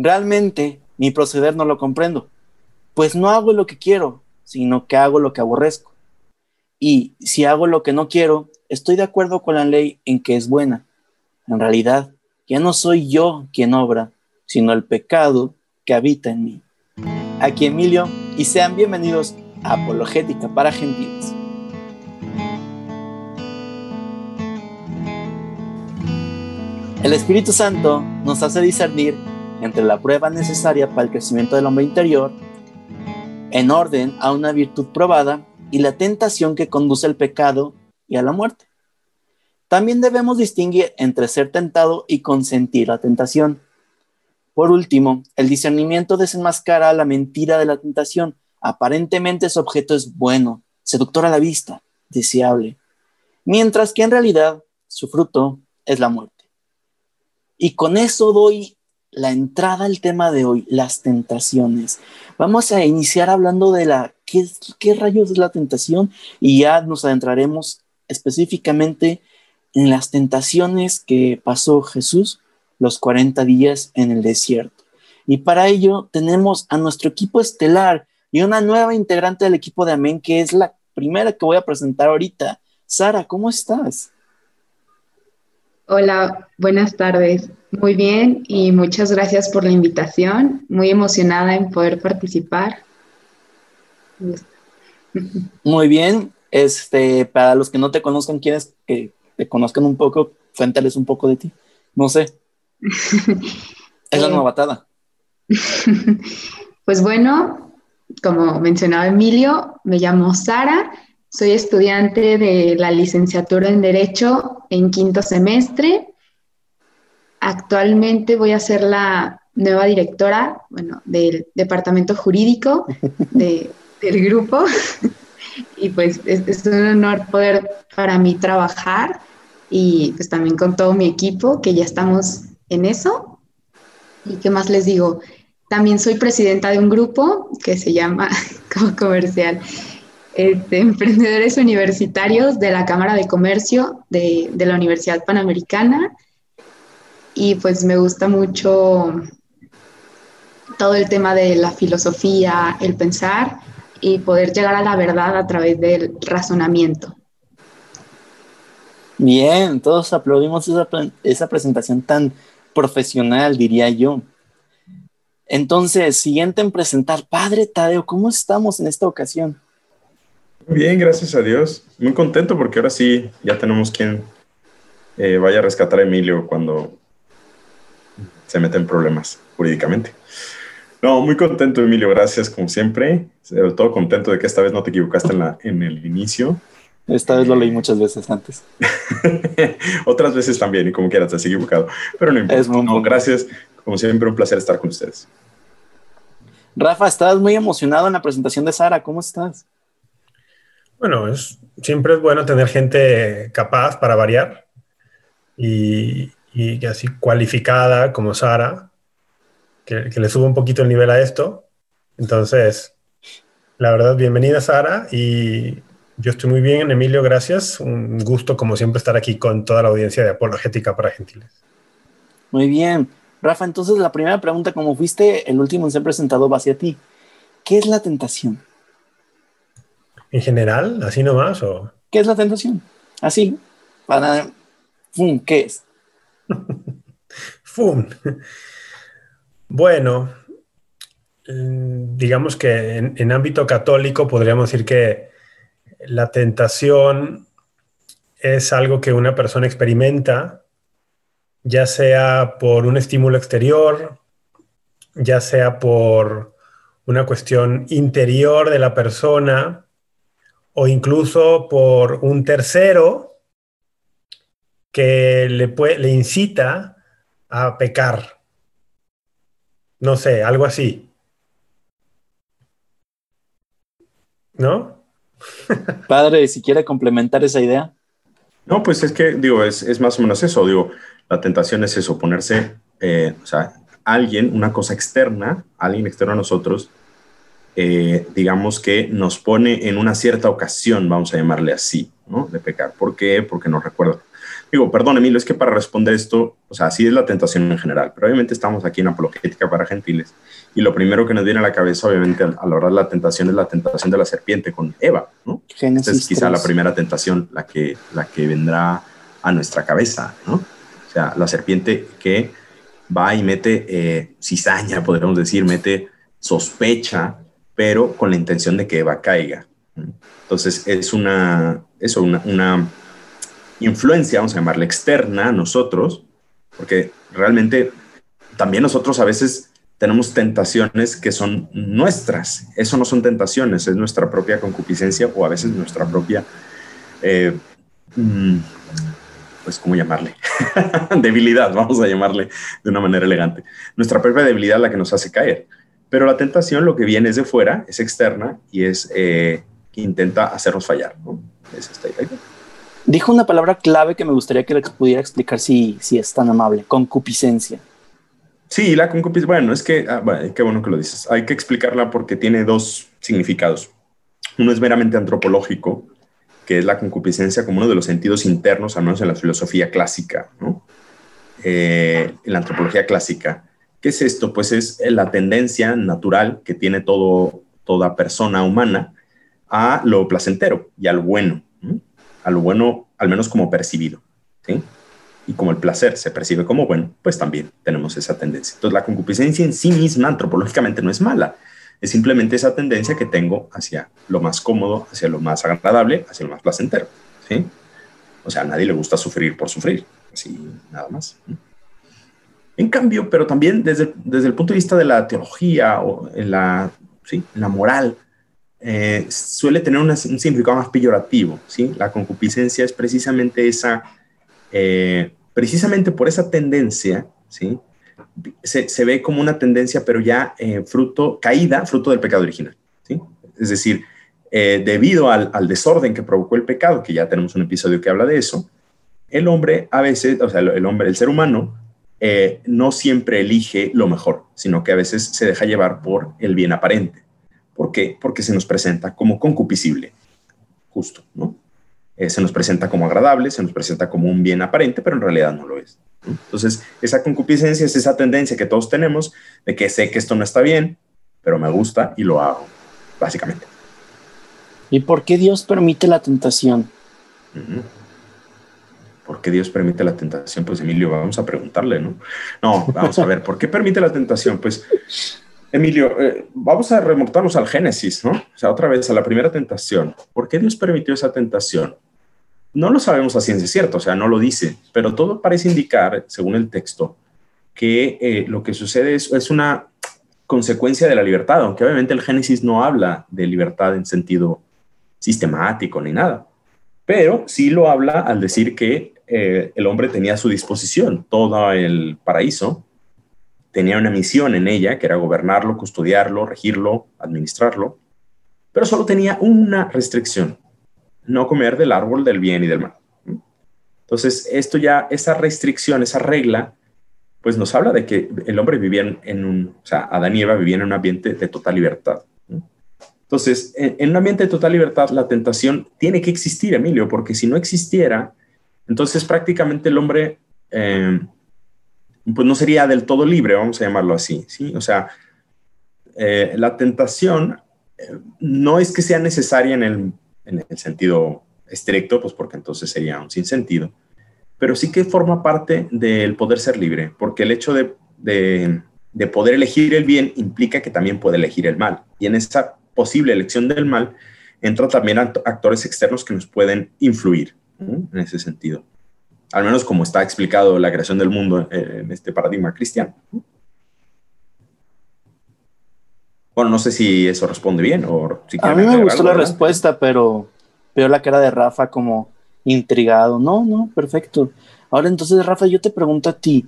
Realmente mi proceder no lo comprendo, pues no hago lo que quiero, sino que hago lo que aborrezco. Y si hago lo que no quiero, estoy de acuerdo con la ley en que es buena. En realidad, ya no soy yo quien obra, sino el pecado que habita en mí. Aquí Emilio y sean bienvenidos a Apologética para Gentiles. El Espíritu Santo nos hace discernir entre la prueba necesaria para el crecimiento del hombre interior, en orden a una virtud probada, y la tentación que conduce al pecado y a la muerte. También debemos distinguir entre ser tentado y consentir la tentación. Por último, el discernimiento desenmascara la mentira de la tentación. Aparentemente su objeto es bueno, seductor a la vista, deseable, mientras que en realidad su fruto es la muerte. Y con eso doy la entrada al tema de hoy, las tentaciones. Vamos a iniciar hablando de la qué, qué rayos es la tentación y ya nos adentraremos específicamente en las tentaciones que pasó Jesús los 40 días en el desierto. Y para ello tenemos a nuestro equipo estelar y una nueva integrante del equipo de Amén, que es la primera que voy a presentar ahorita. Sara, ¿cómo estás? Hola, buenas tardes. Muy bien y muchas gracias por la invitación. Muy emocionada en poder participar. Muy bien. Este, para los que no te conozcan, quieres que te conozcan un poco, cuéntales un poco de ti. No sé. es la eh, novatada. pues bueno, como mencionaba Emilio, me llamo Sara soy estudiante de la licenciatura en Derecho en quinto semestre. Actualmente voy a ser la nueva directora bueno, del departamento jurídico del grupo. y pues es, es, un honor poder para mí trabajar y pues también con todo mi equipo que ya estamos en eso. ¿Y qué más les digo? También soy presidenta de un grupo que se llama como comercial este, emprendedores universitarios de la Cámara de Comercio de, la Universidad Panamericana. Y pues me gusta mucho todo el tema de la filosofía, el pensar y poder llegar a la verdad a través del razonamiento. Bien, todos aplaudimos esa, esa presentación tan profesional, diría yo. Entonces, siguiente en presentar, Padre Tadeo, ¿cómo estamos en esta ocasión? Bien, gracias a Dios. Muy contento porque ahora sí ya tenemos quien eh, vaya a rescatar a Emilio cuando se mete en problemas jurídicamente. No, muy contento, Emilio. Gracias, como siempre. Sobre todo contento de que esta vez no te equivocaste en, la, en el inicio. Esta vez lo leí muchas veces antes. Otras veces también, y como quieras, te has equivocado. Pero no importa. no, gracias. Como siempre, un placer estar con ustedes. Rafa, estabas muy emocionado en la presentación de Sara. ¿Cómo estás? Bueno, es, siempre es bueno tener gente capaz para variar y, y así cualificada como Sara, que, le suba un poquito el nivel a esto. Entonces, la verdad, bienvenida Sara y yo estoy muy bien, Emilio, gracias. Un gusto, como siempre, estar aquí con toda la audiencia de Apologética para Gentiles. Muy bien. Rafa, entonces la primera pregunta, como fuiste el último en ser presentado, va hacia ti. ¿Qué es la tentación? en general, así nomás? O? ¿Qué es la tentación? Así, para... ¿Qué es? ¡Fum! Bueno, mm, digamos que en, ámbito católico podríamos decir que la tentación es algo que una persona experimenta, ya sea por un estímulo exterior, ya sea por una cuestión interior de la persona, o incluso por un tercero que le, le incita a pecar. No sé, algo así. ¿No? Padre, si quiere complementar esa idea. No, pues es que, digo, es, más o menos eso. Digo, la tentación es eso, ponerse, eh, o sea, alguien, una cosa externa, alguien externo a nosotros, eh, digamos que nos pone en una cierta ocasión, vamos a llamarle así, ¿no? De pecar. ¿Por qué? Porque nos recuerda. Digo, perdón, Emilio, es que para responder esto, o sea, sí es la tentación en general, pero obviamente estamos aquí en apologética para gentiles. Y lo primero que nos viene a la cabeza, obviamente, a la hora de la tentación es la tentación de la serpiente con Eva, ¿no? Esa es quizá la primera tentación, la que, la que vendrá a nuestra cabeza, ¿no? O sea, la serpiente que va y mete eh, cizaña, podríamos decir, mete sospecha, pero con la intención de que Eva caiga. Entonces, es una, eso, una, una influencia, vamos a llamarla externa a nosotros, porque realmente también nosotros a veces tenemos tentaciones que son nuestras. Eso no son tentaciones, es nuestra propia concupiscencia o a veces nuestra propia, eh, mm, pues, ¿cómo llamarle? debilidad, vamos a llamarle de una manera elegante. Nuestra propia debilidad la que nos hace caer. Pero la tentación lo que viene es de fuera, es externa y es eh, que intenta hacernos fallar. Es esta idea. Dijo una palabra clave que me gustaría que pudiera explicar si, si es tan amable, concupiscencia. Sí, la concupiscencia, bueno, es que, ah, qué bueno que lo dices, hay que explicarla porque tiene dos significados. Uno es meramente antropológico, que es la concupiscencia como uno de los sentidos internos, al menos en la filosofía clásica, ¿no? Eh, en la antropología clásica. ¿Qué es esto? Pues es la tendencia natural que tiene todo, toda persona humana a lo placentero y al bueno a lo bueno, al menos como percibido. ¿sí? Y como el placer se percibe como bueno, pues también tenemos esa tendencia. Entonces, la concupiscencia en sí misma antropológicamente no es mala, es simplemente esa tendencia que tengo hacia lo más cómodo, hacia lo más agradable, hacia lo más placentero. ¿sí? O sea, a nadie le gusta sufrir por sufrir, así nada más. En cambio, pero también desde, desde el punto de vista de la teología o la, ¿sí? en la moral, eh, suele tener un significado más peyorativo, ¿sí? La concupiscencia es precisamente esa, eh, precisamente por esa tendencia, ¿sí? Se, ve como una tendencia, pero ya eh, fruto, caída, fruto del pecado original, ¿sí? Es decir, debido al, desorden que provocó el pecado, que ya tenemos un episodio que habla de eso, el hombre a veces, o sea, el hombre, el ser humano, no siempre elige lo mejor, sino que a veces se deja llevar por el bien aparente. ¿Por qué? Porque se nos presenta como concupiscible, justo, ¿no? Eh, se nos presenta como agradable, se nos presenta como un bien aparente, pero en realidad no lo es. Entonces, esa concupiscencia es esa tendencia que todos tenemos de que sé que esto no está bien, pero me gusta y lo hago, básicamente. ¿Y por qué Dios permite la tentación? ¿Por qué Dios permite la tentación? Pues Emilio, vamos a preguntarle, ¿no? No, vamos a ver, ¿por qué permite la tentación? Pues Emilio, eh, vamos a remontarnos al Génesis, ¿no? O sea, otra vez a la primera tentación. ¿Por qué Dios permitió esa tentación? No lo sabemos a ciencia cierta, o sea, no lo dice, pero todo parece indicar, según el texto, que eh, lo que sucede es, una consecuencia de la libertad, aunque obviamente el Génesis no habla de libertad en sentido sistemático ni nada, pero sí lo habla al decir que eh, el hombre tenía a su disposición todo el paraíso tenía una misión en ella, que era gobernarlo, custodiarlo, regirlo, administrarlo, pero solo tenía una restricción, no comer del árbol del bien y del mal. Entonces, esto ya, esa restricción, esa regla, pues nos habla de que el hombre vivía en un, o sea, Adán y Eva vivían en un ambiente de total libertad. Entonces, en, un ambiente de total libertad, la tentación tiene que existir, Emilio, porque si no existiera, entonces prácticamente el hombre eh, pues no sería del todo libre, vamos a llamarlo así, ¿sí? O sea, eh, la tentación eh, no es que sea necesaria en el, en el, sentido estricto, pues porque entonces sería un sinsentido, pero sí que forma parte del poder ser libre, porque el hecho de, de, de poder elegir el bien implica que también puede elegir el mal, y en esa posible elección del mal entran también actores externos que nos pueden influir en ese sentido al menos como está explicado la creación del mundo en este paradigma cristiano. Bueno, no sé si eso responde bien o si A mí me gustó la respuesta, pero veo la cara de Rafa como intrigado. No, no, perfecto. Ahora entonces, Rafa, yo te pregunto a ti,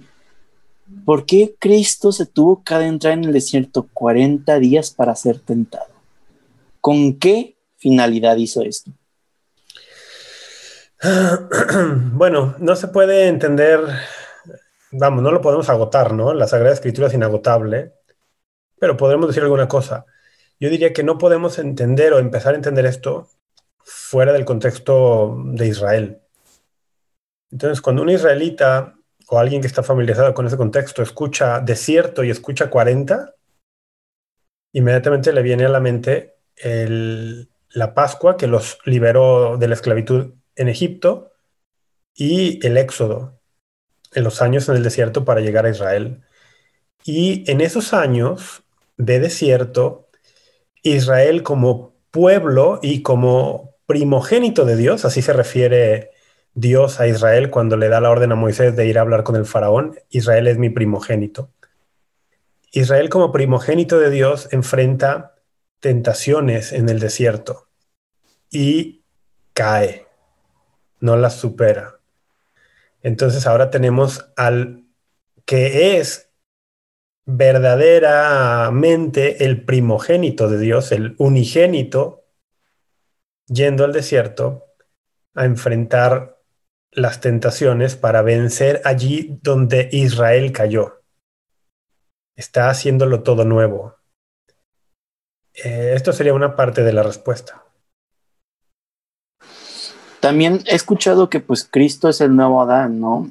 ¿por qué Cristo se tuvo que adentrar en el desierto 40 días para ser tentado? ¿Con qué finalidad hizo esto? Bueno, no se puede entender, vamos, no lo podemos agotar, ¿no? La Sagrada Escritura es inagotable, pero podemos decir alguna cosa. Yo diría que no podemos entender o empezar a entender esto fuera del contexto de Israel. Entonces, cuando un israelita o alguien que está familiarizado con ese contexto escucha desierto y escucha 40, inmediatamente le viene a la mente la Pascua que los liberó de la esclavitud en Egipto y el éxodo en los años en el desierto para llegar a Israel. Y en esos años de desierto, Israel como pueblo y como primogénito de Dios, así se refiere Dios a Israel cuando le da la orden a Moisés de ir a hablar con el faraón, Israel es mi primogénito. Israel como primogénito de Dios enfrenta tentaciones en el desierto y cae, no las supera. Entonces ahora tenemos al que es verdaderamente el primogénito de Dios, el unigénito, yendo al desierto a enfrentar las tentaciones para vencer allí donde Israel cayó. Está haciéndolo todo nuevo. Eh, esto sería una parte de la respuesta. También he escuchado que pues Cristo es el nuevo Adán, ¿no?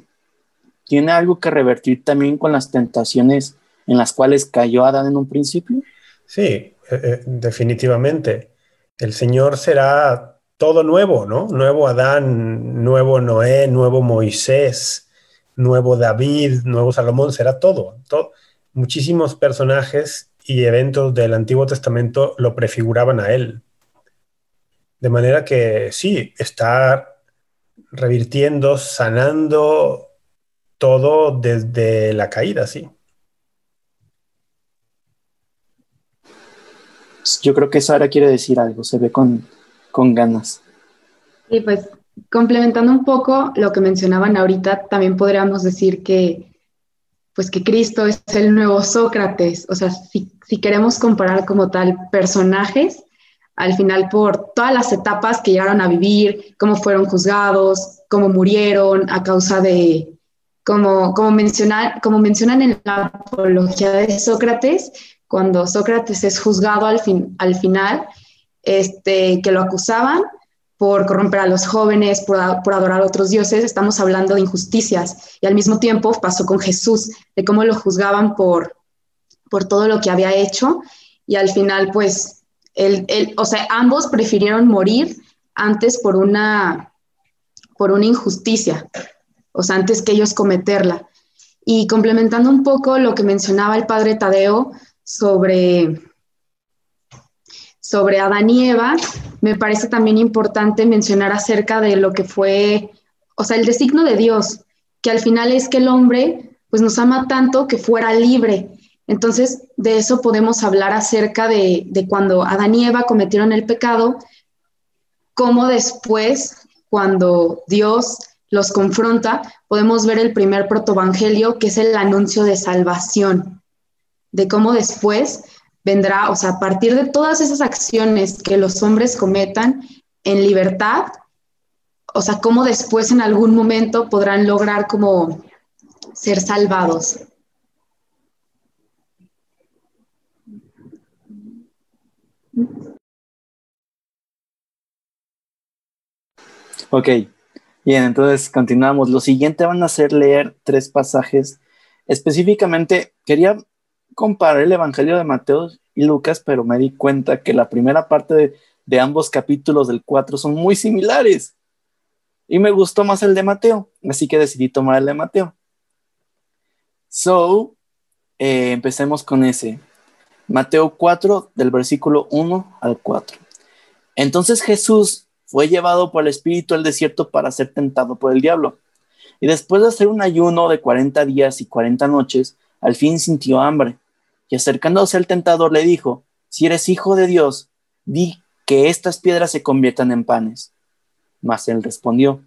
¿Tiene algo que revertir también con las tentaciones en las cuales cayó Adán en un principio? Sí, eh, eh, definitivamente. El Señor será todo nuevo, ¿no? Nuevo Adán, nuevo Noé, nuevo Moisés, nuevo David, nuevo Salomón, será todo. todo. Muchísimos personajes y eventos del Antiguo Testamento lo prefiguraban a él. De manera que sí, está revirtiendo, sanando todo desde la caída, sí. Yo creo que Sara quiere decir algo, se ve con, con ganas. Y pues complementando un poco lo que mencionaban ahorita, también podríamos decir que pues que Cristo es el nuevo Sócrates, o sea, si, si queremos comparar como tal personajes, al final por todas las etapas que llegaron a vivir, cómo fueron juzgados, cómo murieron a causa de, como, como, mencionar, como mencionan en la apología de Sócrates, cuando Sócrates es juzgado al, fin, al final, este, que lo acusaban por corromper a los jóvenes, por, por, adorar a otros dioses, estamos hablando de injusticias. Y al mismo tiempo pasó con Jesús, de cómo lo juzgaban por, por todo lo que había hecho. Y al final, pues, el, el, o sea, ambos prefirieron morir antes por una, por una injusticia, o sea, antes que ellos cometerla. Y complementando un poco lo que mencionaba el padre Tadeo sobre, sobre Adán y Eva, me parece también importante mencionar acerca de lo que fue, o sea, el designo de Dios, que al final es que el hombre pues nos ama tanto que fuera libre. Entonces, de eso podemos hablar acerca de, cuando Adán y Eva cometieron el pecado, cómo después, cuando Dios los confronta, podemos ver el primer protoevangelio, que es el anuncio de salvación de cómo después vendrá, o sea, a partir de todas esas acciones que los hombres cometan en libertad, o sea, cómo después en algún momento podrán lograr como ser salvados. Ok, bien, entonces continuamos. Lo siguiente van a ser leer tres pasajes. Específicamente, quería comparar el Evangelio de Mateo y Lucas, pero me di cuenta que la primera parte de, ambos capítulos del 4 son muy similares. Y me gustó más el de Mateo, así que decidí tomar el de Mateo. So, eh, empecemos con ese. Mateo 4, del versículo 1 al 4. Entonces Jesús fue llevado por el Espíritu al desierto para ser tentado por el diablo. Y después de hacer un ayuno de 40 días y 40 noches, al fin sintió hambre y acercándose al tentador le dijo, si eres hijo de Dios, di que estas piedras se conviertan en panes. Mas él respondió,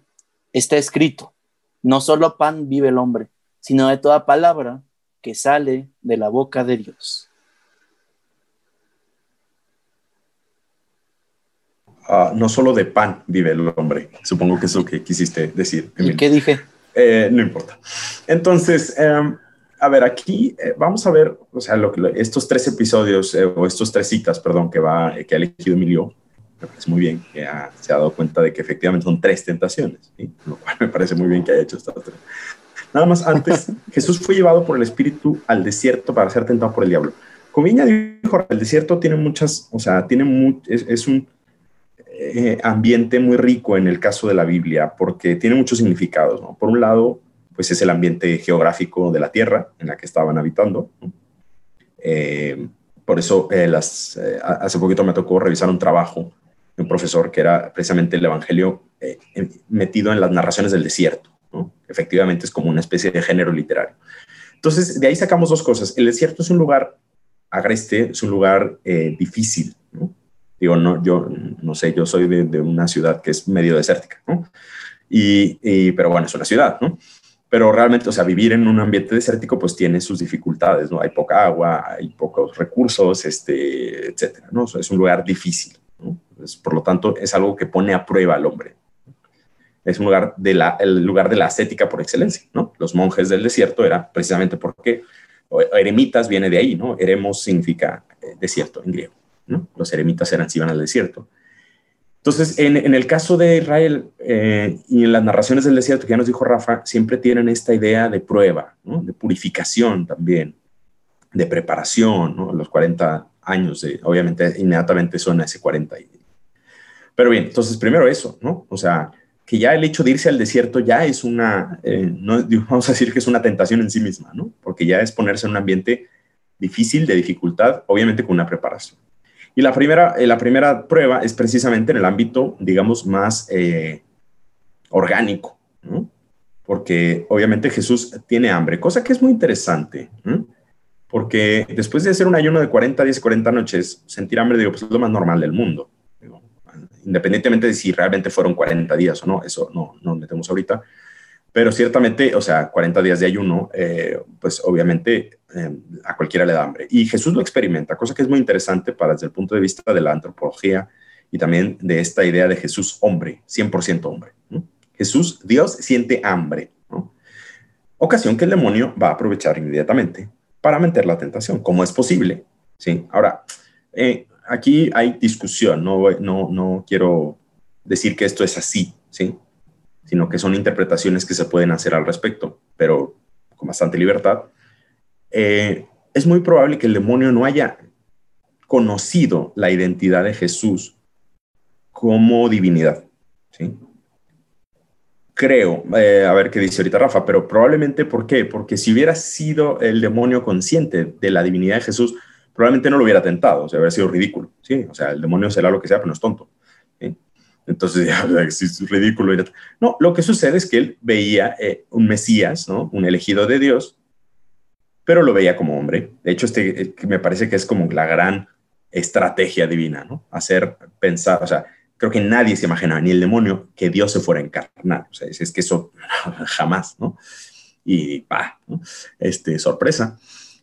está escrito, no solo pan vive el hombre, sino de toda palabra que sale de la boca de Dios. Uh, no solo de pan vive el hombre. Supongo que es lo que quisiste decir. ¿Y qué dije? Eh, no importa. Entonces, um, a ver, aquí eh, vamos a ver, o sea, lo estos tres episodios, eh, o estos tres citas, perdón, que, va, que ha elegido Emilio, me parece muy bien que se ha dado cuenta de que efectivamente son tres tentaciones, lo cual me parece muy bien que haya hecho estas tres. Nada más antes, Jesús fue llevado por el Espíritu al desierto para ser tentado por el diablo. Como ya dijo, el desierto tiene muchas, o sea, tiene es, un eh, ambiente muy rico en el caso de la Biblia, porque tiene muchos significados. Por un lado, pues es el ambiente geográfico de la tierra en la que estaban habitando. Eh, por eso, eh, las, hace poquito me tocó revisar un trabajo de un profesor que era precisamente el Evangelio metido en las narraciones del desierto. Efectivamente, es como una especie de género literario. Entonces, de ahí sacamos dos cosas. El desierto es un lugar agreste, es un lugar difícil. Digo, no, yo no sé, yo soy de, una ciudad que es medio desértica, ¿no? Y, pero bueno, es una ciudad, ¿no? Pero realmente, o sea, vivir en un ambiente desértico pues tiene sus dificultades, ¿no? Hay poca agua, hay pocos recursos, este, etcétera, ¿no? es un lugar difícil, ¿no? por lo tanto, es algo que pone a prueba al hombre. Es un lugar de la, el lugar de la ascética por excelencia, ¿no? Los monjes del desierto era precisamente porque eremitas viene de ahí, ¿no? Eremos significa eh, desierto en griego, Los eremitas eran si iban al desierto. Entonces, en, el caso de Israel eh, y en las narraciones del desierto que ya nos dijo Rafa, siempre tienen esta idea de prueba, de purificación también, de preparación, ¿no? los 40 años, obviamente inmediatamente suena ese 40. Pero bien, entonces primero eso, ¿no? O sea, que ya el hecho de irse al desierto ya es una, eh, no, vamos a decir que es una tentación en sí misma, ¿no? Porque ya es ponerse en un ambiente difícil, de dificultad, obviamente con una preparación. Y la primera, eh, la primera prueba es precisamente en el ámbito, digamos, más eh, orgánico, ¿no? Porque obviamente Jesús tiene hambre, cosa que es muy interesante, ¿no? porque después de hacer un ayuno de 40 días y 40 noches, sentir hambre, digo, pues es lo más normal del mundo independientemente de si realmente fueron 40 días o no, eso no nos metemos ahorita, pero ciertamente, o sea, 40 días de ayuno, eh, pues obviamente eh, a cualquiera le da hambre. Y Jesús lo experimenta, cosa que es muy interesante para desde el punto de vista de la antropología y también de esta idea de Jesús hombre, 100% hombre. Jesús, Dios siente hambre, ocasión que el demonio va a aprovechar inmediatamente para meter la tentación. ¿Cómo es posible? ¿Sí? Ahora, eh, aquí hay discusión, no, no, no quiero decir que esto es así, ¿sí? Sino que son interpretaciones que se pueden hacer al respecto, pero con bastante libertad. Eh, es muy probable que el demonio no haya conocido la identidad de Jesús como divinidad. ¿sí? Creo, eh, a ver qué dice ahorita Rafa, pero probablemente ¿por qué? Porque si hubiera sido el demonio consciente de la divinidad de Jesús, probablemente no lo hubiera tentado, o sea, hubiera sido ridículo, ¿sí? O sea, el demonio será lo que sea, pero no es tonto, ¿sí? Entonces, ya, es ridículo. No, lo que sucede es que él veía eh, un Mesías, ¿no? Un elegido de Dios, pero lo veía como hombre. De hecho, este eh, me parece que es como la gran estrategia divina, ¿no? Hacer pensar, o sea, creo que nadie se imaginaba, ni el demonio, que Dios se fuera a encarnar. O sea, es, que eso jamás, ¿no? Y, pa. Este, sorpresa.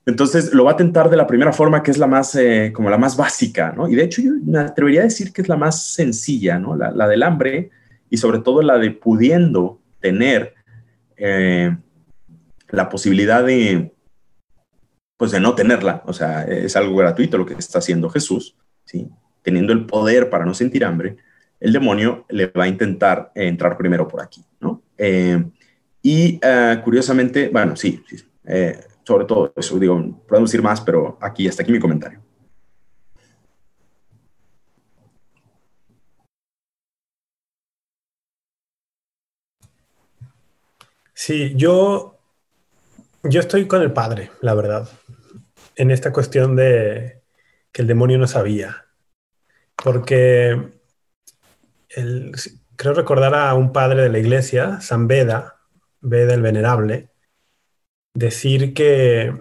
Entonces lo va a tentar de la primera forma, que es la más, eh, como la más básica, ¿no? Y de hecho yo me atrevería a decir que es la más sencilla, ¿no? La, del hambre y sobre todo la de pudiendo tener eh, la posibilidad de, pues de no tenerla, o sea, es algo gratuito lo que está haciendo Jesús, ¿sí? Teniendo el poder para no sentir hambre, el demonio le va a intentar entrar primero por aquí, ¿no? Eh, y curiosamente, bueno, sí, sí sobre todo eso. Digo, podemos decir más, pero aquí, hasta aquí mi comentario. Sí, yo, yo estoy con el padre, la verdad, en esta cuestión de que el demonio no sabía. Porque creo recordar a un padre de la iglesia, San Beda, Beda el Venerable, decir que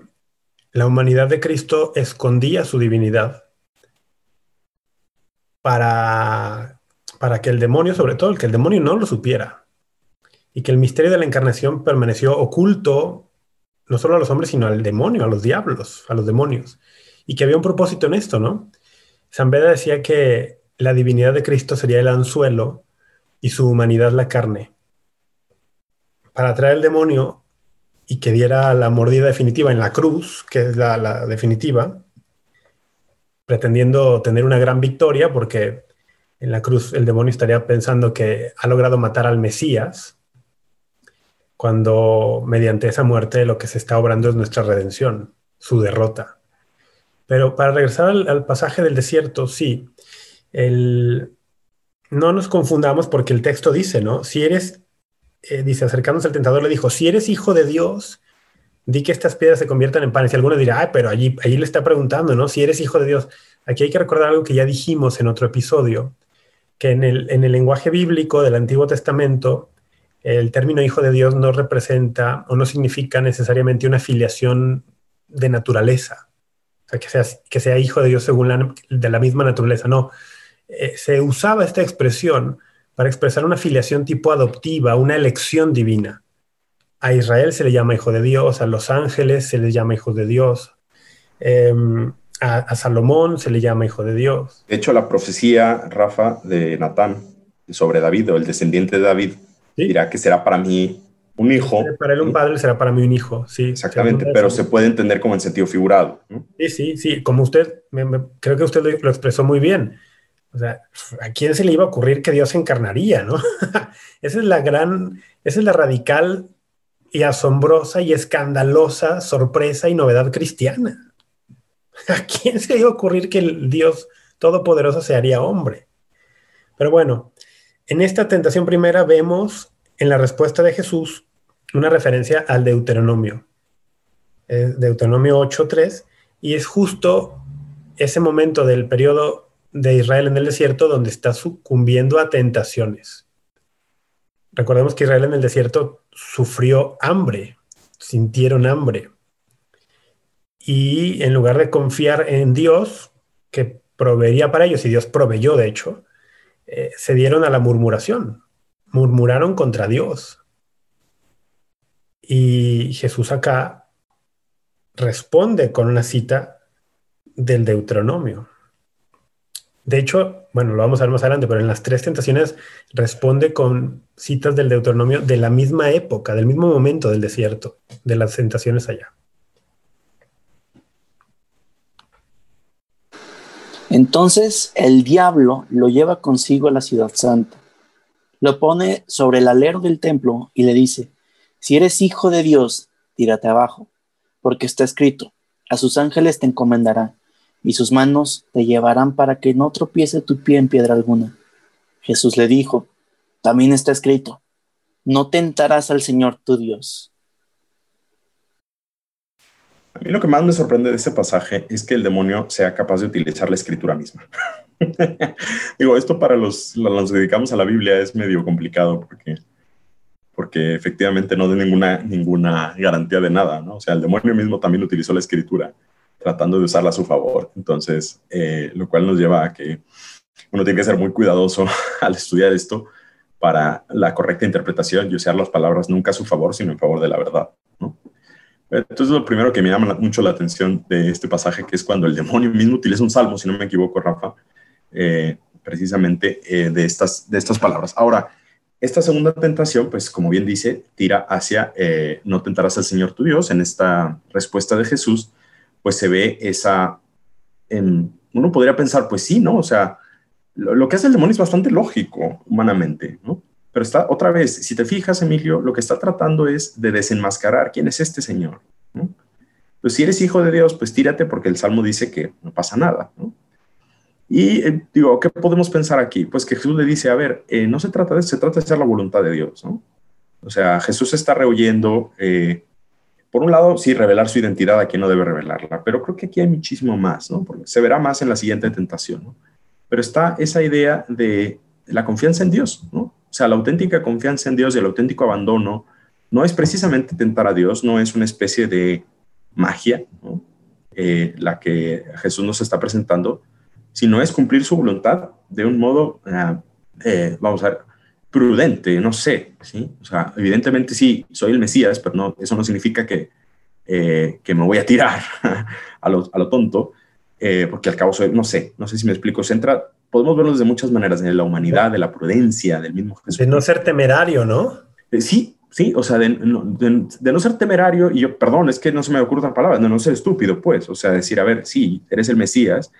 la humanidad de Cristo escondía su divinidad para, para que el demonio, sobre todo, que el demonio no lo supiera. Y que el misterio de la encarnación permaneció oculto no solo a los hombres, sino al demonio, a los diablos, a los demonios. Y que había un propósito en esto, ¿no? San Beda decía que la divinidad de Cristo sería el anzuelo y su humanidad la carne. Para atraer al demonio y que diera la mordida definitiva en la cruz, que es la, definitiva, pretendiendo tener una gran victoria, porque en la cruz el demonio estaría pensando que ha logrado matar al Mesías, cuando mediante esa muerte lo que se está obrando es nuestra redención, su derrota. Pero para regresar al, pasaje del desierto, sí, no nos confundamos porque el texto dice, ¿no? Si eres, eh, dice, acercándose al tentador, le dijo, si eres hijo de Dios, di que estas piedras se conviertan en pan. Y alguno dirá, ah, pero allí, allí le está preguntando, ¿no? Si eres hijo de Dios. Aquí hay que recordar algo que ya dijimos en otro episodio, que en el, en el lenguaje bíblico del Antiguo Testamento, el término hijo de Dios no representa o no significa necesariamente una filiación de naturaleza que sea, que sea hijo de Dios según la, de la misma naturaleza, no. Eh, se usaba esta expresión para expresar una filiación tipo adoptiva, una elección divina. A Israel se le llama hijo de Dios, a los ángeles se les llama hijo de Dios, em, a, Salomón se le llama hijo de Dios. De hecho, la profecía, Rafa, de Natán sobre David o el descendiente de David, dirá que será para mí un hijo. Para él un padre será para mí un hijo, sí. Exactamente, pero se puede entender como en sentido figurado. Sí, sí, sí, como usted, creo que usted lo, expresó muy bien. O sea, ¿a quién se le iba a ocurrir que Dios se encarnaría, no? esa es la gran, esa es la radical y asombrosa y escandalosa sorpresa y novedad cristiana. ¿A quién se le iba a ocurrir que el Dios Todopoderoso se haría hombre? Pero bueno, en esta tentación primera vemos en la respuesta de Jesús una referencia al Deuteronomio, Deuteronomio 8.3, y es justo ese momento del periodo de Israel en el desierto donde está sucumbiendo a tentaciones. Recordemos que Israel en el desierto sufrió hambre, sintieron hambre. Y en lugar de confiar en Dios, que proveería para ellos, y Dios proveyó de hecho, eh, se dieron a la murmuración, murmuraron contra Dios, y Jesús acá responde con una cita del Deuteronomio. De hecho, bueno, lo vamos a ver más adelante, pero en las tres tentaciones responde con citas del Deuteronomio de la misma época, del mismo momento del desierto, de las tentaciones allá. Entonces el diablo lo lleva consigo a la ciudad santa, lo pone sobre el alero del templo y le dice, si eres hijo de Dios, tírate abajo, porque está escrito, a sus ángeles te encomendará, y sus manos te llevarán para que no tropiece tu pie en piedra alguna. Jesús le dijo, también está escrito, no tentarás al Señor tu Dios. A mí lo que más me sorprende de este pasaje es que el demonio sea capaz de utilizar la escritura misma. Digo, esto para los, los dedicamos a la Biblia es medio complicado porque porque efectivamente no da ninguna, ninguna garantía de nada, ¿no? O sea, el demonio mismo también utilizó la escritura tratando de usarla a su favor. Entonces, eh, lo cual nos lleva a que uno tiene que ser muy cuidadoso al estudiar esto para la correcta interpretación y usar las palabras nunca a su favor, sino en favor de la verdad, ¿no? Entonces, lo primero que me llama mucho la atención de este pasaje, que es cuando el demonio mismo utiliza un salmo, si no me equivoco, Rafa, eh, precisamente eh, de, estas, de estas palabras. Ahora, esta segunda tentación, pues como bien dice, tira hacia eh, no tentarás al Señor tu Dios. En esta respuesta de Jesús, pues se ve esa, uno podría pensar, pues sí, ¿no? O sea, lo, que hace el demonio es bastante lógico humanamente, ¿no? Pero está, otra vez, si te fijas, Emilio, lo que está tratando es de desenmascarar quién es este Señor, ¿no? Pues si eres hijo de Dios, pues tírate porque el Salmo dice que no pasa nada, ¿no? Y eh, digo, ¿qué podemos pensar aquí? Pues que Jesús le dice, a ver, eh, no se trata de eso, se trata de hacer la voluntad de Dios, ¿no? O sea, Jesús está rehuyendo, eh, por un lado, sí, revelar su identidad a quien no debe revelarla, pero creo que aquí hay muchísimo más, ¿no? Porque se verá más en la siguiente tentación, ¿no? Pero está esa idea de la confianza en Dios, ¿no? O sea, la auténtica confianza en Dios y el auténtico abandono no es precisamente tentar a Dios, no es una especie de magia, ¿no? la que Jesús nos está presentando, sino es cumplir su voluntad de un modo, ah, eh, vamos a ver, prudente, no sé, ¿sí? O sea, evidentemente sí, soy el Mesías, pero no, eso no significa que, eh, que me voy a tirar a lo, a lo tonto, eh, porque al cabo soy, no sé, no sé si me explico, se entra, podemos verlo de muchas maneras, de la humanidad, de la prudencia, del mismo Jesús. De no ser temerario, ¿no? sí, sí, o sea, de, de, no ser temerario, y yo, perdón, es que no se me ocurre otra palabra, de no ser estúpido, pues, o sea, decir, a ver, sí, eres el Mesías,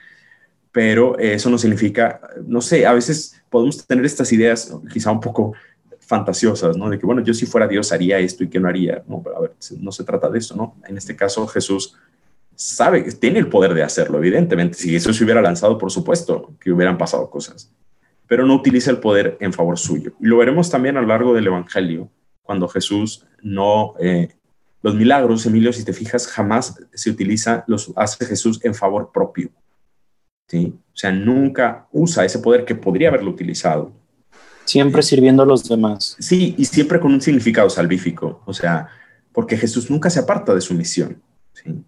pero eso no significa, no sé, a veces podemos tener estas ideas quizá un poco fantasiosas, ¿no? De que, bueno, yo si fuera Dios haría esto y que no haría. No, pero a ver, no se trata de eso, ¿no? En este caso, Jesús sabe, tiene el poder de hacerlo, evidentemente. Si Jesús se hubiera lanzado, por supuesto que hubieran pasado cosas, pero no utiliza el poder en favor suyo. Y lo veremos también a lo largo del Evangelio, cuando Jesús no... Eh, los milagros, Emilio, si te fijas, jamás se utiliza, los hace Jesús en favor propio. ¿Sí? O sea, nunca usa ese poder que podría haberlo utilizado. Siempre sirviendo a los demás. Sí, y siempre con un significado salvífico. O sea, porque Jesús nunca se aparta de su misión. ¿sí?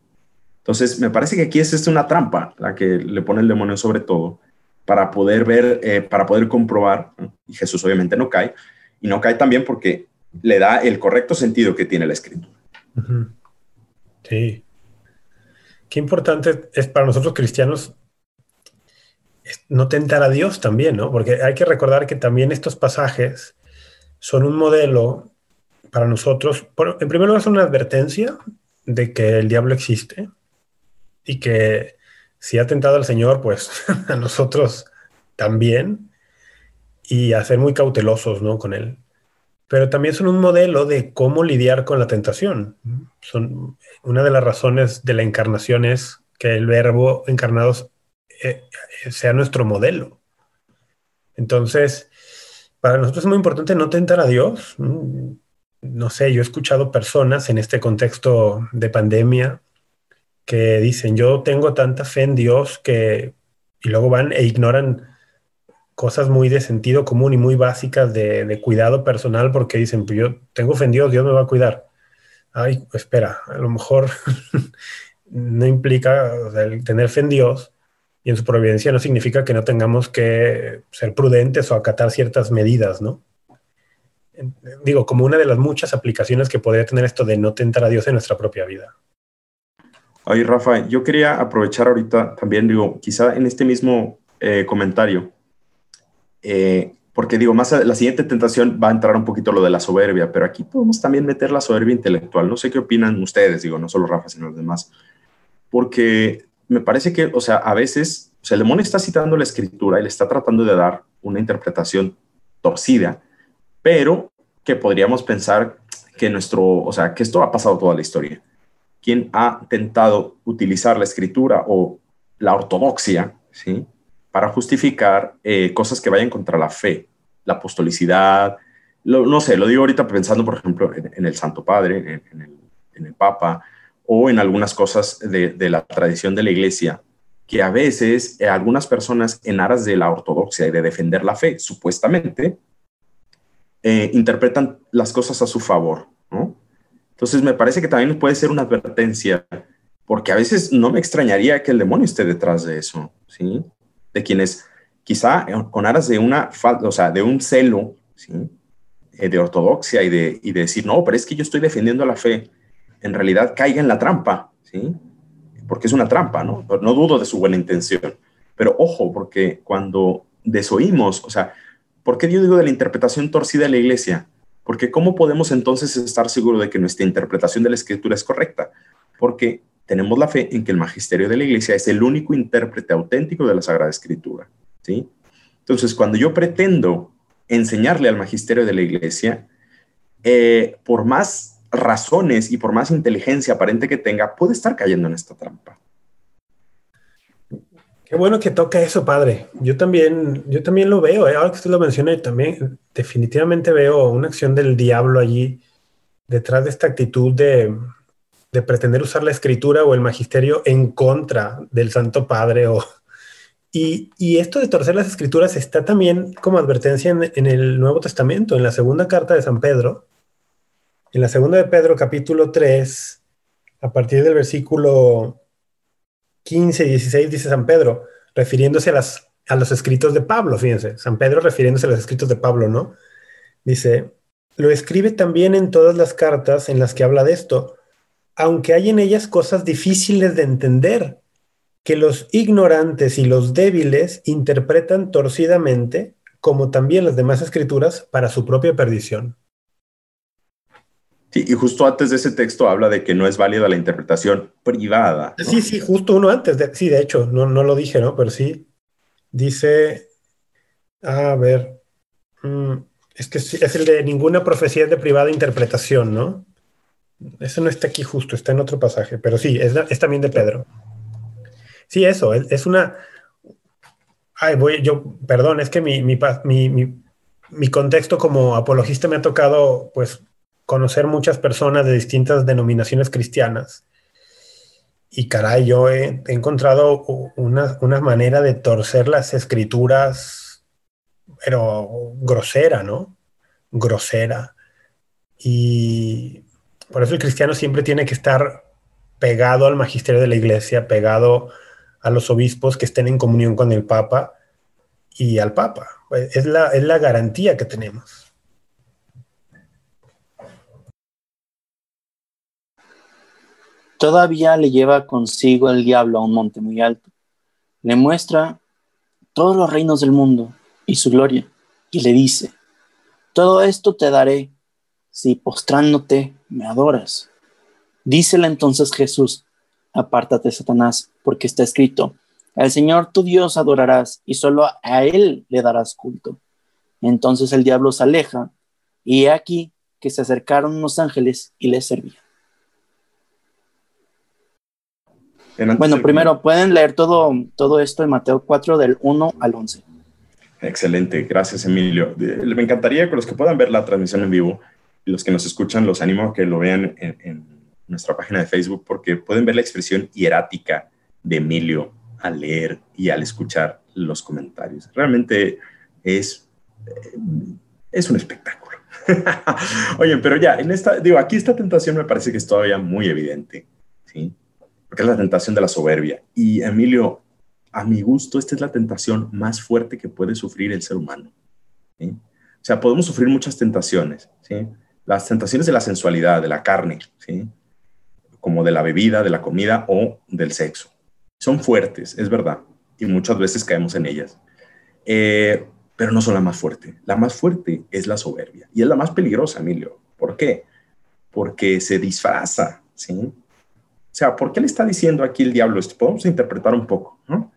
Entonces, me parece que aquí es esta una trampa la que le pone el demonio sobre todo para poder ver, eh, para poder comprobar, y Jesús obviamente no cae, y no cae también porque le da el correcto sentido que tiene la escritura. Sí. Qué importante es para nosotros cristianos no tentar a Dios también, ¿no? Porque hay que recordar que también estos pasajes son un modelo para nosotros. en primer lugar, son una advertencia de que el diablo existe y que si ha tentado al Señor, pues a nosotros también, y a ser muy cautelosos, ¿no? Con él. Pero también son un modelo de cómo lidiar con la tentación. Son, una de las razones de la encarnación es que el verbo encarnado eh, sea nuestro modelo. Entonces, para nosotros es muy importante no tentar a Dios. No sé, yo he escuchado personas en este contexto de pandemia que dicen, yo tengo tanta fe en Dios que, y luego van e ignoran cosas muy de sentido común y muy básicas de, cuidado personal porque dicen, pues yo tengo fe en Dios, Dios me va a cuidar. Ay, espera, a lo mejor no implica el tener fe en Dios y en su providencia no significa que no tengamos que ser prudentes o acatar ciertas medidas, ¿no? Digo, como una de las muchas aplicaciones que podría tener esto de no tentar a Dios en nuestra propia vida. Oye, Rafa, yo quería aprovechar ahorita también, digo, quizá en este mismo eh, comentario, eh, porque digo, más la siguiente tentación va a entrar un poquito lo de la soberbia, pero aquí podemos también meter la soberbia intelectual. No sé qué opinan ustedes, digo, no solo Rafa, sino los demás, porque me parece que, o sea, a veces, o sea, está citando la escritura y le está tratando de dar una interpretación torcida, pero que podríamos pensar que nuestro, o sea, que esto ha pasado toda la historia quien ha intentado utilizar la escritura o la ortodoxia, ¿sí? Para justificar eh, cosas que vayan contra la fe, la apostolicidad, no sé, lo digo ahorita pensando, por ejemplo, en, el Santo Padre, en, el, Papa, o en algunas cosas de, la tradición de la Iglesia, que a veces eh, algunas personas en aras de la ortodoxia y de defender la fe, supuestamente, eh, interpretan las cosas a su favor, ¿no? Entonces me parece que también puede ser una advertencia, porque a veces no me extrañaría que el demonio esté detrás de eso, ¿sí? De quienes quizá con aras de una o sea, de un celo, ¿sí? Eh, de ortodoxia y de, y de decir, no, pero es que yo estoy defendiendo la fe, en realidad caiga en la trampa, ¿sí? Porque es una trampa, ¿no? No dudo de su buena intención, pero ojo, porque cuando desoímos, o sea, ¿por qué yo digo de la interpretación torcida de la iglesia? Porque ¿cómo podemos entonces estar seguros de que nuestra interpretación de la escritura es correcta? Porque tenemos la fe en que el magisterio de la iglesia es el único intérprete auténtico de la Sagrada Escritura. ¿sí? Entonces, cuando yo pretendo enseñarle al magisterio de la iglesia, eh, por más razones y por más inteligencia aparente que tenga, puede estar cayendo en esta trampa. Qué bueno que toca eso, padre. Yo también, yo también lo veo. ¿eh? Ahora que usted lo menciona, también definitivamente veo una acción del diablo allí detrás de esta actitud de, pretender usar la escritura o el magisterio en contra del Santo Padre. O, y, esto de torcer las escrituras está también como advertencia en, en, el Nuevo Testamento, en la segunda carta de San Pedro. En la segunda de Pedro, capítulo 3, a partir del versículo 15 y 16 dice San Pedro, refiriéndose a, las, a los escritos de Pablo, fíjense, San Pedro refiriéndose a los escritos de Pablo, ¿no? Dice, lo escribe también en todas las cartas en las que habla de esto, aunque hay en ellas cosas difíciles de entender, que los ignorantes y los débiles interpretan torcidamente, como también las demás escrituras, para su propia perdición. Sí, y justo antes de ese texto habla de que no es válida la interpretación privada. Sí, sí, justo uno antes. De, sí, de hecho, no, no lo dije, ¿no? Pero sí. Dice, a ver, mm, es que es el de ninguna profecía de privada interpretación, ¿no? Eso no está aquí justo, está en otro pasaje, pero sí, es, también de Pedro. Sí, eso, es, una... Ay, voy, yo, perdón, es que mi, mi, mi, mi contexto como apologista me ha tocado, pues, conocer muchas personas de distintas denominaciones cristianas. Y caray, yo he, encontrado una, manera de torcer las escrituras, pero grosera, ¿no? Grosera. Y por eso el cristiano siempre tiene que estar pegado al magisterio de la iglesia, pegado a los obispos que estén en comunión con el Papa y al Papa. Es la, es la garantía que tenemos. Todavía le lleva consigo el diablo a un monte muy alto. Le muestra todos los reinos del mundo y su gloria, y le dice, todo esto te daré si postrándote me adoras. Dícele entonces Jesús, apártate, Satanás, porque está escrito, al Señor tu Dios adorarás y solo a Él le darás culto. Entonces el diablo se aleja y he aquí que se acercaron unos ángeles y le servían. Bueno, primero, pueden leer todo, todo esto en Mateo 4 del 1 al 11. Excelente, gracias Emilio. Me encantaría que los que puedan ver la transmisión en vivo y los que nos escuchan, los animo a que lo vean en, nuestra página de Facebook porque pueden ver la expresión hierática de Emilio al leer y al escuchar los comentarios. Realmente es, eh, es un espectáculo. Oye, pero ya, en esta, digo, aquí esta tentación me parece que es todavía muy evidente, ¿sí? Porque es la tentación de la soberbia. Y Emilio, a mi gusto, esta es la tentación más fuerte que puede sufrir el ser humano. O sea, podemos sufrir muchas tentaciones, ¿sí? Las tentaciones de la sensualidad, de la carne, ¿sí? Como de la bebida, de la comida o del sexo. Son fuertes, es verdad, y muchas veces caemos en ellas. Eh, pero no son la más fuerte. La más fuerte es la soberbia y es la más peligrosa, Emilio. ¿Por qué? Porque se disfraza, ¿sí? O sea, ¿por qué le está diciendo aquí el diablo esto? Podemos interpretar un poco, ¿no?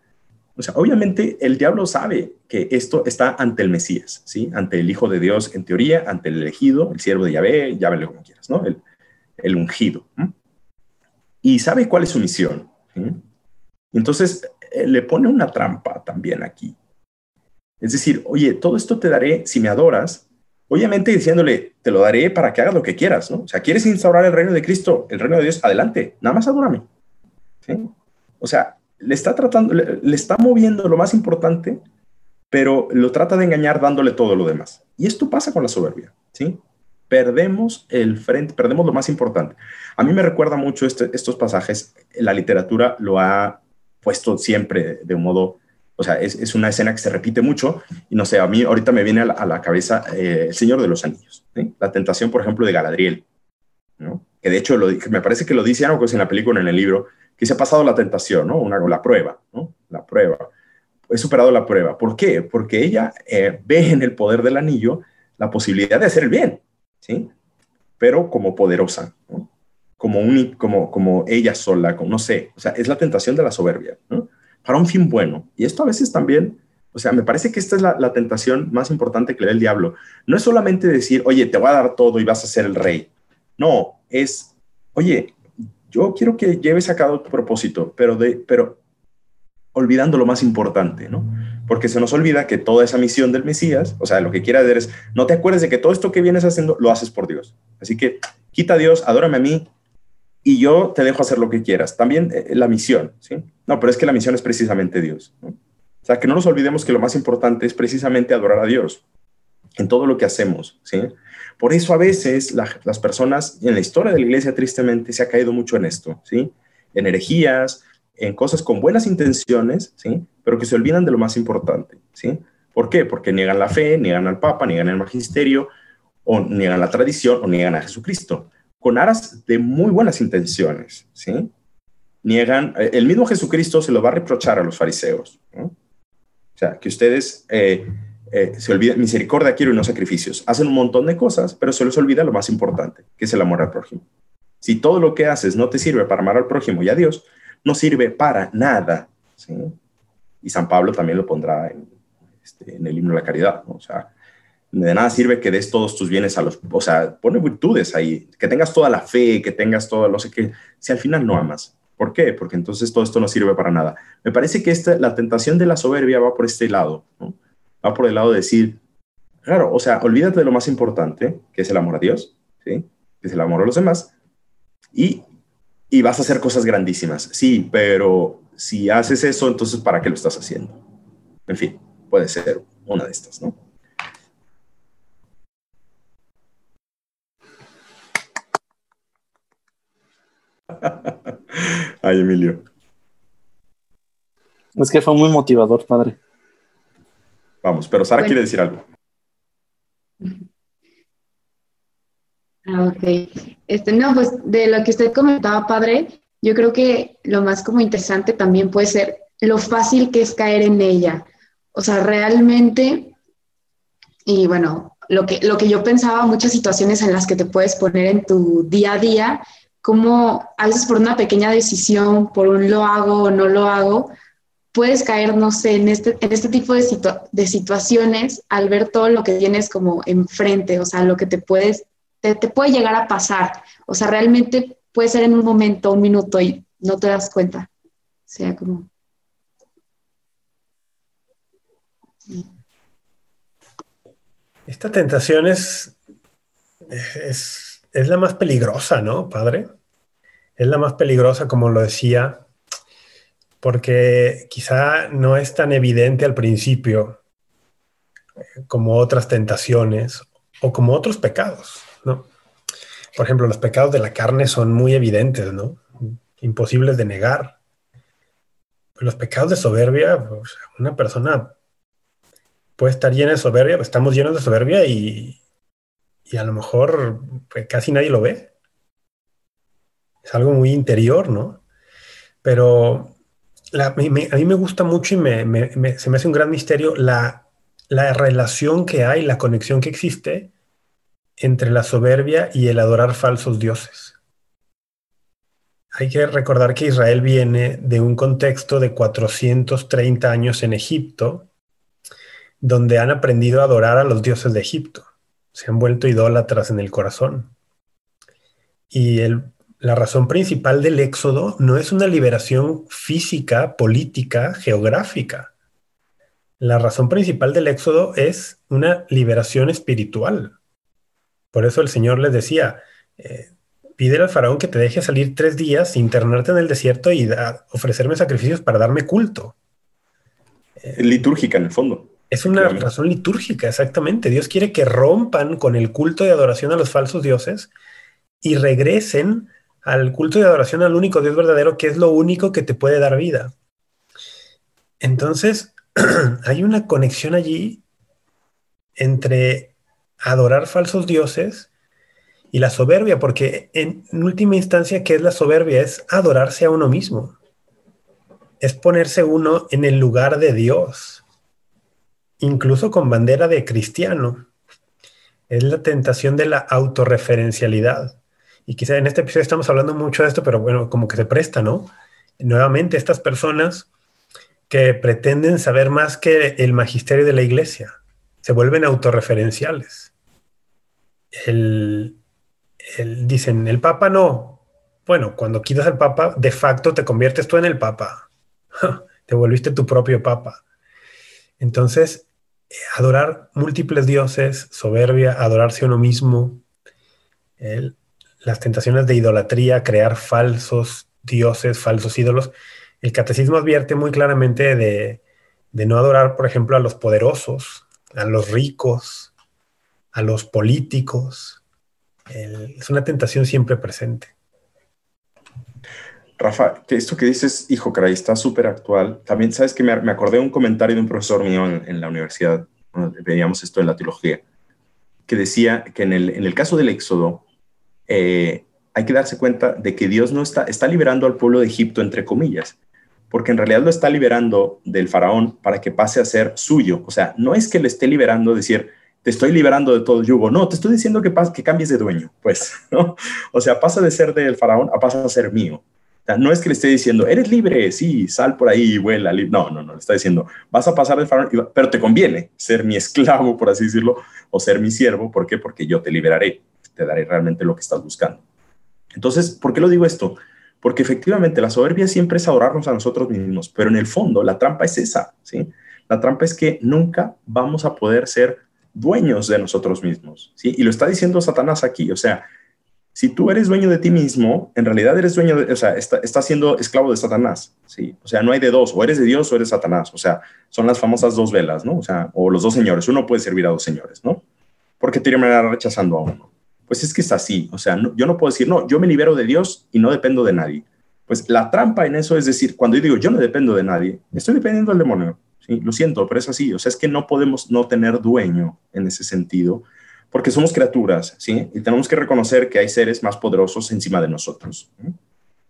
O sea, obviamente el diablo sabe que esto está ante el Mesías, ¿sí? Ante el Hijo de Dios, en teoría, ante el elegido, el siervo de Yahvé, llámelo como quieras, ¿no? El, ungido. Y sabe cuál es su misión. Entonces, eh, le pone una trampa también aquí. Es decir, oye, todo esto te daré si me adoras, Obviamente diciéndole, te lo daré para que hagas lo que quieras, ¿no? O sea, quieres instaurar el reino de Cristo, el reino de Dios, adelante, nada más adórame. ¿sí? O sea, le está tratando, le, está moviendo lo más importante, pero lo trata de engañar dándole todo lo demás. Y esto pasa con la soberbia, ¿sí? Perdemos el frente, perdemos lo más importante. A mí me recuerda mucho este, estos pasajes, la literatura lo ha puesto siempre de un modo o sea, es, una escena que se repite mucho y no sé, a mí ahorita me viene a la, cabeza eh, El Señor de los Anillos, la tentación, por ejemplo, de Galadriel, ¿no? que de hecho lo, me parece que lo dice algo que es en la película, en el libro, que se ha pasado la tentación, ¿no? Una, la prueba, ¿no? La prueba. He superado la prueba. ¿Por qué? Porque ella eh, ve en el poder del anillo la posibilidad de hacer el bien, ¿sí? Pero como poderosa. Como, un, como, como ella sola, como no sé, o sea, es la tentación de la soberbia, ¿no? Para un fin bueno. Y esto a veces también, o sea, me parece que esta es la, tentación más importante que le da el diablo. No es solamente decir, oye, te voy a dar todo y vas a ser el rey. No, es, oye, yo quiero que lleves a cabo tu propósito, pero, de, pero olvidando lo más importante, ¿no? Porque se nos olvida que toda esa misión del Mesías, o sea, lo que quiere hacer es, no te acuerdes de que todo esto que vienes haciendo lo haces por Dios. Así que quita a Dios, adórame a mí, y yo te dejo hacer lo que quieras. También eh, la misión, ¿sí? No, pero es que la misión es precisamente Dios. O sea, que no nos olvidemos que lo más importante es precisamente adorar a Dios en todo lo que hacemos, ¿sí? Por eso a veces las personas, en la historia de la iglesia tristemente se ha caído mucho en esto, ¿sí? En herejías, en cosas con buenas intenciones, ¿sí? Pero que se olvidan de lo más importante, ¿sí? ¿Por qué? Porque niegan la fe, niegan al Papa, niegan el magisterio, o niegan la tradición, o niegan a Jesucristo con aras de muy buenas intenciones, ¿sí? Niegan, eh, el mismo Jesucristo se lo va a reprochar a los fariseos, O sea, que ustedes eh, eh, se olvidan, misericordia quiero y no sacrificios. Hacen un montón de cosas, pero se les olvida lo más importante, que es el amor al prójimo. Si todo lo que haces no te sirve para amar al prójimo y a Dios, no sirve para nada, ¿sí? Y San Pablo también lo pondrá en, este, en el himno de la caridad, ¿no? O sea, de nada sirve que des todos tus bienes a los, o sea, pone virtudes ahí, que tengas toda la fe, que tengas todo, no sé qué, si al final no amas. ¿Por qué? Porque entonces todo esto no sirve para nada. Me parece que esta, la tentación de la soberbia va por este lado, ¿no? Va por el lado de decir, claro, o sea, olvídate de lo más importante, que es el amor a Dios, ¿sí? Que es el amor a los demás, y, y vas a hacer cosas grandísimas. Sí, pero si haces eso, entonces ¿para qué lo estás haciendo? En fin, puede ser una de estas, ¿no? Ay, Emilio. Es que fue muy motivador, padre. Vamos, pero Sara quiere decir algo. Ah, ok. Este, no, pues de lo que usted comentaba, padre, yo creo que lo más como interesante también puede ser lo fácil que es caer en ella. O sea, realmente, y bueno, lo que, lo que yo pensaba, muchas situaciones en las que te puedes poner en tu día a día, como a veces por una pequeña decisión, por un lo hago o no lo hago, puedes caer, no sé, en este, en este tipo de, de situaciones al ver todo lo que tienes como enfrente, o sea, lo que te puedes, te, te puede llegar a pasar. O sea, realmente puede ser en un momento, un minuto y no te das cuenta. O sea, como... Esta tentación es, es es la más peligrosa, ¿no, padre? Es la más peligrosa, como lo decía, porque quizá no es tan evidente al principio eh, como otras tentaciones o como otros pecados, ¿no? Por ejemplo, los pecados de la carne son muy evidentes, ¿no? Imposibles de negar. Los pecados de soberbia, una persona puede estar llena de soberbia, estamos llenos de soberbia y, y a lo mejor pues, casi nadie lo ve. Es algo muy interior, ¿no? Pero a mí me gusta mucho y se me hace un gran misterio la, la relación que hay, la conexión que existe entre la soberbia y el adorar falsos dioses. Hay que recordar que Israel viene de un contexto de 430 años en Egipto, donde han aprendido a adorar a los dioses de Egipto se han vuelto idólatras en el corazón. Y la razón principal del éxodo no es una liberación física, política, geográfica. La razón principal del éxodo es una liberación espiritual. Por eso el Señor les decía, eh, pide al faraón que te deje salir tres días, internarte en el desierto y ofrecerme sacrificios para darme culto. litúrgica en el fondo. Es una razón litúrgica, exactamente. Dios quiere que rompan con el culto de adoración a los falsos dioses y regresen al culto de adoración al único Dios verdadero, que es lo único que te puede dar vida. Entonces, hay una conexión allí entre adorar falsos dioses y la soberbia, porque en última instancia, ¿qué es la soberbia? Es adorarse a uno mismo. Es ponerse uno en el lugar de Dios incluso con bandera de cristiano. Es la tentación de la autorreferencialidad. Y quizá en este episodio estamos hablando mucho de esto, pero bueno, como que se presta, ¿no? Nuevamente, estas personas que pretenden saber más que el magisterio de la iglesia, se vuelven autorreferenciales. El, dicen, el Papa no. Bueno, cuando quitas al Papa, de facto te conviertes tú en el Papa. te volviste tu propio Papa. Entonces, adorar múltiples dioses, soberbia, adorarse a uno mismo, las tentaciones de idolatría, crear falsos dioses, falsos ídolos. El catecismo advierte muy claramente de, no adorar, por ejemplo, a los poderosos, a los ricos, a los políticos. es una tentación siempre presente. Rafa, que esto que dices, hijo, caray, está súper actual. También, ¿sabes que me, acordé de un comentario de un profesor mío en, la universidad, veíamos esto en la teología, que decía que en el, en el caso del Éxodo, eh, hay que darse cuenta de que Dios no está, está liberando al pueblo de Egipto, entre comillas, porque en realidad lo está liberando del faraón para que pase a ser suyo. O sea, no es que le esté liberando, decir, te estoy liberando de todo yugo. No, te estoy diciendo que, que cambies de dueño, pues, ¿no? O sea, pasa de ser del faraón a pasa a ser mío. No es que le esté diciendo, eres libre, sí, sal por ahí y vuela. No, no, no, le está diciendo, vas a pasar el faraón, pero te conviene ser mi esclavo, por así decirlo, o ser mi siervo. ¿Por qué? Porque yo te liberaré, te daré realmente lo que estás buscando. Entonces, ¿por qué lo digo esto? Porque efectivamente la soberbia siempre es adorarnos a nosotros mismos, pero en el fondo la trampa es esa, ¿sí? La trampa es que nunca vamos a poder ser dueños de nosotros mismos, ¿sí? Y lo está diciendo Satanás aquí, o sea, si tú eres dueño de ti mismo, en realidad eres dueño de, o sea, estás está siendo esclavo de Satanás, ¿sí? O sea, no hay de dos, o eres de Dios o eres Satanás, o sea, son las famosas dos velas, ¿no? O sea, o los dos señores, uno puede servir a dos señores, ¿no? Porque terminará rechazando a uno. Pues es que es así, o sea, yo no puedo decir, no, yo me libero de Dios y no dependo de nadie. Pues la trampa en eso es decir, cuando yo digo, yo no dependo de nadie, estoy dependiendo del demonio, ¿sí? Lo siento, pero es así, o sea, es que no podemos no tener dueño en ese sentido porque somos criaturas, ¿sí? Y tenemos que reconocer que hay seres más poderosos encima de nosotros.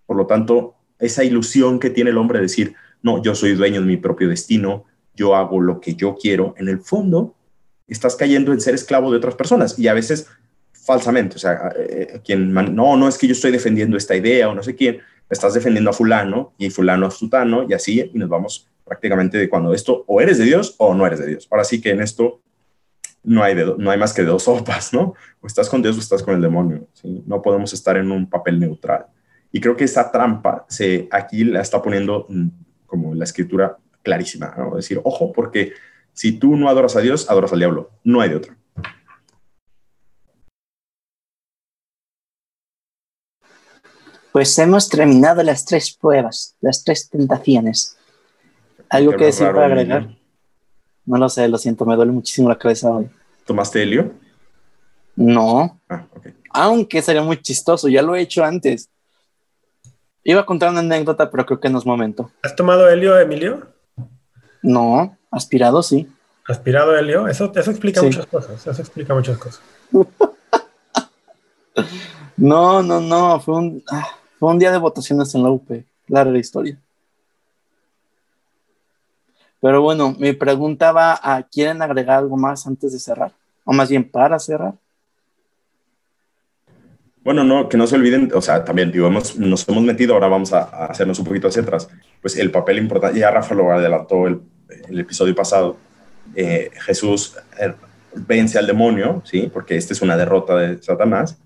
Por lo tanto, esa ilusión que tiene el hombre de decir, no, yo soy dueño de mi propio destino, yo hago lo que yo quiero, en el fondo estás cayendo en ser esclavo de otras personas y a veces falsamente, o sea, eh, quien, no, no es que yo estoy defendiendo esta idea o no sé quién, estás defendiendo a fulano y fulano a sutano y así, y nos vamos prácticamente de cuando esto o eres de Dios o no eres de Dios. Ahora sí que en esto no hay, no hay más que dos sopas, ¿no? O estás con Dios o estás con el demonio, ¿sí? No podemos estar en un papel neutral. Y creo que esa trampa se, aquí la está poniendo mm, como la escritura clarísima, ¿no? Decir, ojo, porque si tú no adoras a Dios, adoras al diablo. No hay de otra. Pues hemos terminado las tres pruebas, las tres tentaciones. ¿Algo que decir para agregar? No lo sé, lo siento, me duele muchísimo la cabeza hoy. ¿Tomaste helio? No. Ah, Aunque sería muy chistoso, ya lo he hecho antes. Iba a contar una anécdota, pero creo que no es momento. ¿Has tomado helio, Emilio? No, aspirado sí. ¿Aspirado helio? Eso, eso explica muchas cosas. Eso explica muchas cosas. no, no, no. Fue un, ah, fue un día de votaciones en la UP. Larga historia. Pero bueno, mi pregunta va a, ¿quieren agregar algo más antes de cerrar? O más bien para cerrar. Bueno, no, que no se olviden, o sea, también digo, nos hemos metido, ahora vamos a, hacernos un poquito hacia atrás, pues el papel importante, ya Rafa lo adelantó el, el episodio pasado, eh, Jesús eh, vence al demonio, ¿sí? Porque esta es una derrota de Satanás,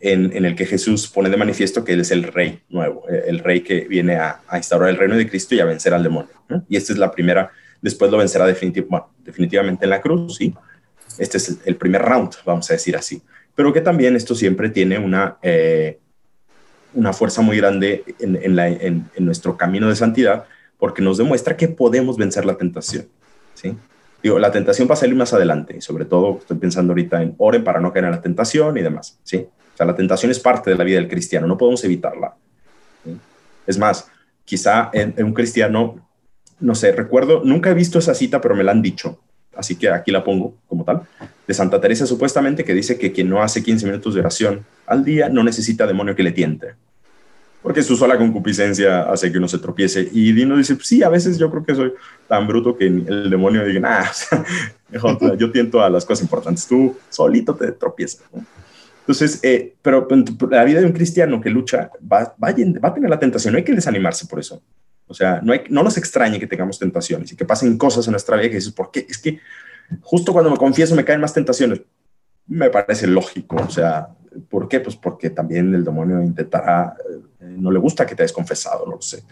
¿sí? en, el que Jesús pone de manifiesto que Él es el rey nuevo, eh, el rey que viene a, instaurar el reino de Cristo y a vencer al demonio. Y esta es la primera, después lo vencerá definitivamente en la cruz, ¿sí? Este es el, primer round, vamos a decir así. Pero que también esto siempre tiene una, eh, una fuerza muy grande en, nuestro camino de santidad, porque nos demuestra que podemos vencer la tentación, ¿sí? Digo, la tentación va a salir más adelante, sobre todo estoy pensando ahorita en oren para no caer en la tentación y demás, ¿sí? Sea, la tentación es parte de la vida del cristiano, no podemos evitarla. Es más, quizá en, un cristiano, no sé, recuerdo, nunca he visto esa cita, pero me la han dicho, así que aquí la pongo como tal, de Santa Teresa supuestamente que dice que quien no hace 15 minutos de oración al día no necesita demonio que le tiente. Porque su sola concupiscencia hace que uno se tropiece. Y Dino dice, pues sí, a veces yo creo que soy tan bruto que el demonio diga, ah, mejor, yo tiento a las cosas importantes. Tú solito te tropiezas. Entonces, eh, pero la vida de un cristiano que lucha va, va, a tener la tentación, no hay que desanimarse por eso. O sea, no, hay, no nos extrañe que tengamos tentaciones y que pasen cosas en nuestra vida que dices, ¿por qué? Es que justo cuando me confieso me caen más tentaciones. Me parece lógico, o sea, ¿por qué? Pues porque también el demonio intentará, eh, no le gusta que te hayas confesado, no lo sé.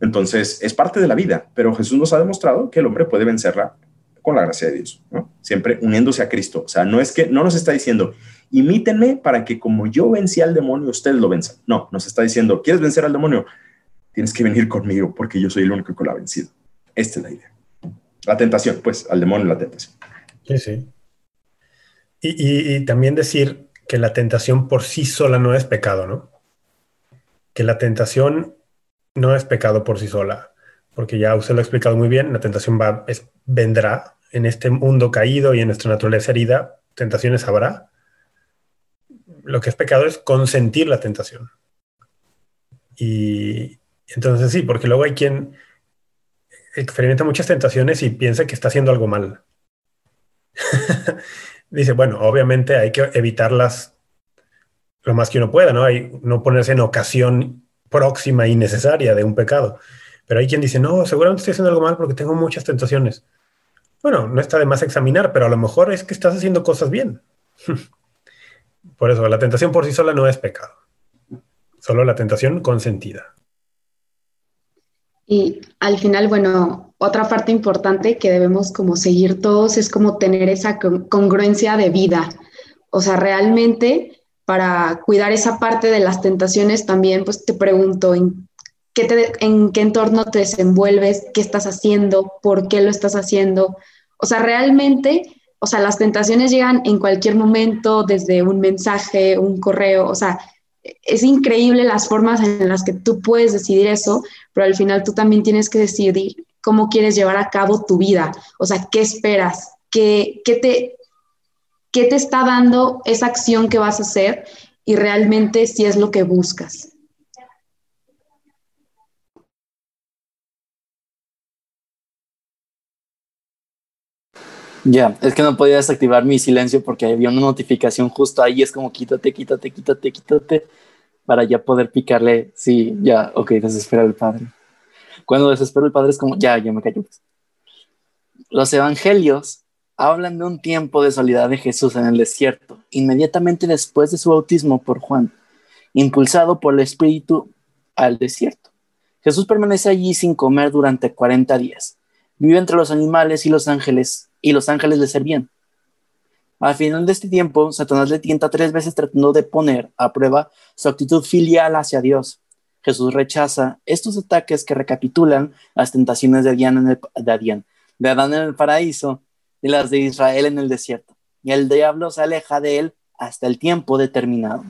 Entonces, es parte de la vida, pero Jesús nos ha demostrado que el hombre puede vencerla con la gracia de Dios, ¿no? Siempre uniéndose a Cristo. O sea, no es que, no nos está diciendo, imítenme para que como yo vencí al demonio, ustedes lo venzan. No, nos está diciendo, ¿quieres vencer al demonio? Tienes que venir conmigo porque yo soy el único que lo ha vencido. Esta es la idea. La tentación, pues, al demonio la tentación. Sí, sí. Y, también decir que la tentación por sí sola no es pecado, ¿no? Que la tentación no es pecado por sí sola porque ya usted lo ha explicado muy bien, la tentación va, vendrá en este mundo caído y en nuestra naturaleza herida, tentaciones habrá. Lo que es pecado es consentir la tentación. Y entonces sí, porque luego hay quien experimenta muchas tentaciones y piensa que está haciendo algo mal. Dice, bueno, obviamente hay que evitarlas lo más que uno pueda, ¿no? Hay, no ponerse en ocasión próxima y necesaria de un pecado. Pero hay quien dice, no, seguramente estoy haciendo algo mal porque tengo muchas tentaciones. Bueno, no está de más examinar, pero a lo mejor es que estás haciendo cosas bien. por eso, la tentación por sí sola no es pecado. Solo la tentación consentida. Y al final, bueno, otra parte importante que debemos como seguir todos es como tener esa congruencia de vida. O sea, realmente para cuidar esa parte de las tentaciones también, pues te pregunto, ¿en qué, en qué entorno te desenvuelves? ¿Qué estás haciendo? ¿Por qué lo estás haciendo? O sea, realmente, o sea, las tentaciones llegan en cualquier momento, desde un mensaje, un correo, o sea, es increíble las formas en las que tú puedes decidir eso, pero al final tú también tienes que decidir cómo quieres llevar a cabo tu vida, o sea, qué esperas, qué, qué te, qué te está dando esa acción que vas a hacer y realmente si es lo que buscas. Ya, es que no podía desactivar mi silencio porque había una notificación justo ahí, es como quítate, quítate, quítate, quítate, para ya poder picarle, sí, ya, ok, desespera el Padre. Cuando desespero el Padre es como, ya, ya me callo. Los evangelios hablan de un tiempo de soledad de Jesús en el desierto, inmediatamente después de su bautismo por Juan, impulsado por el Espíritu al desierto. Jesús permanece allí sin comer durante 40 días. Vive entre los animales y los ángeles y los ángeles le servían. Al final de este tiempo, Satanás le tienta tres veces tratando de poner a prueba su actitud filial hacia Dios. Jesús rechaza estos ataques que recapitulan las tentaciones de, Adán en el, de, Adán en el paraíso y las de Israel en el desierto. Y el diablo se aleja de él hasta el tiempo determinado.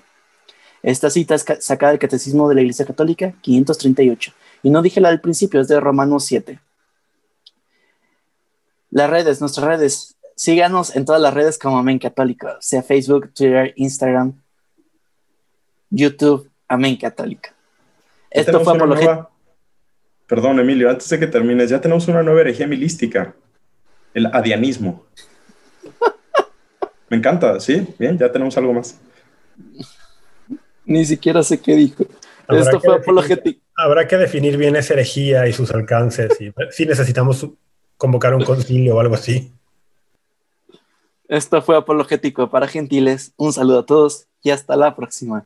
Esta cita es sacada del Catecismo de la Iglesia Católica 538. Y no dije la del principio, es de Romanos 7. Las redes, nuestras redes. Síganos en todas las redes como Amén Católico, sea Facebook, Twitter, Instagram, YouTube, Amén Católica. Esto fue nueva... Perdón, Emilio, antes de que termines, ya tenemos una nueva herejía milística, el adianismo. Me encanta, ¿sí? Bien, ya tenemos algo más. Ni siquiera sé qué dijo. Esto fue apologético. Habrá que definir bien esa herejía y sus alcances. Y, si necesitamos convocar un concilio o algo así. Esto fue Apologético para Gentiles. Un saludo a todos y hasta la próxima.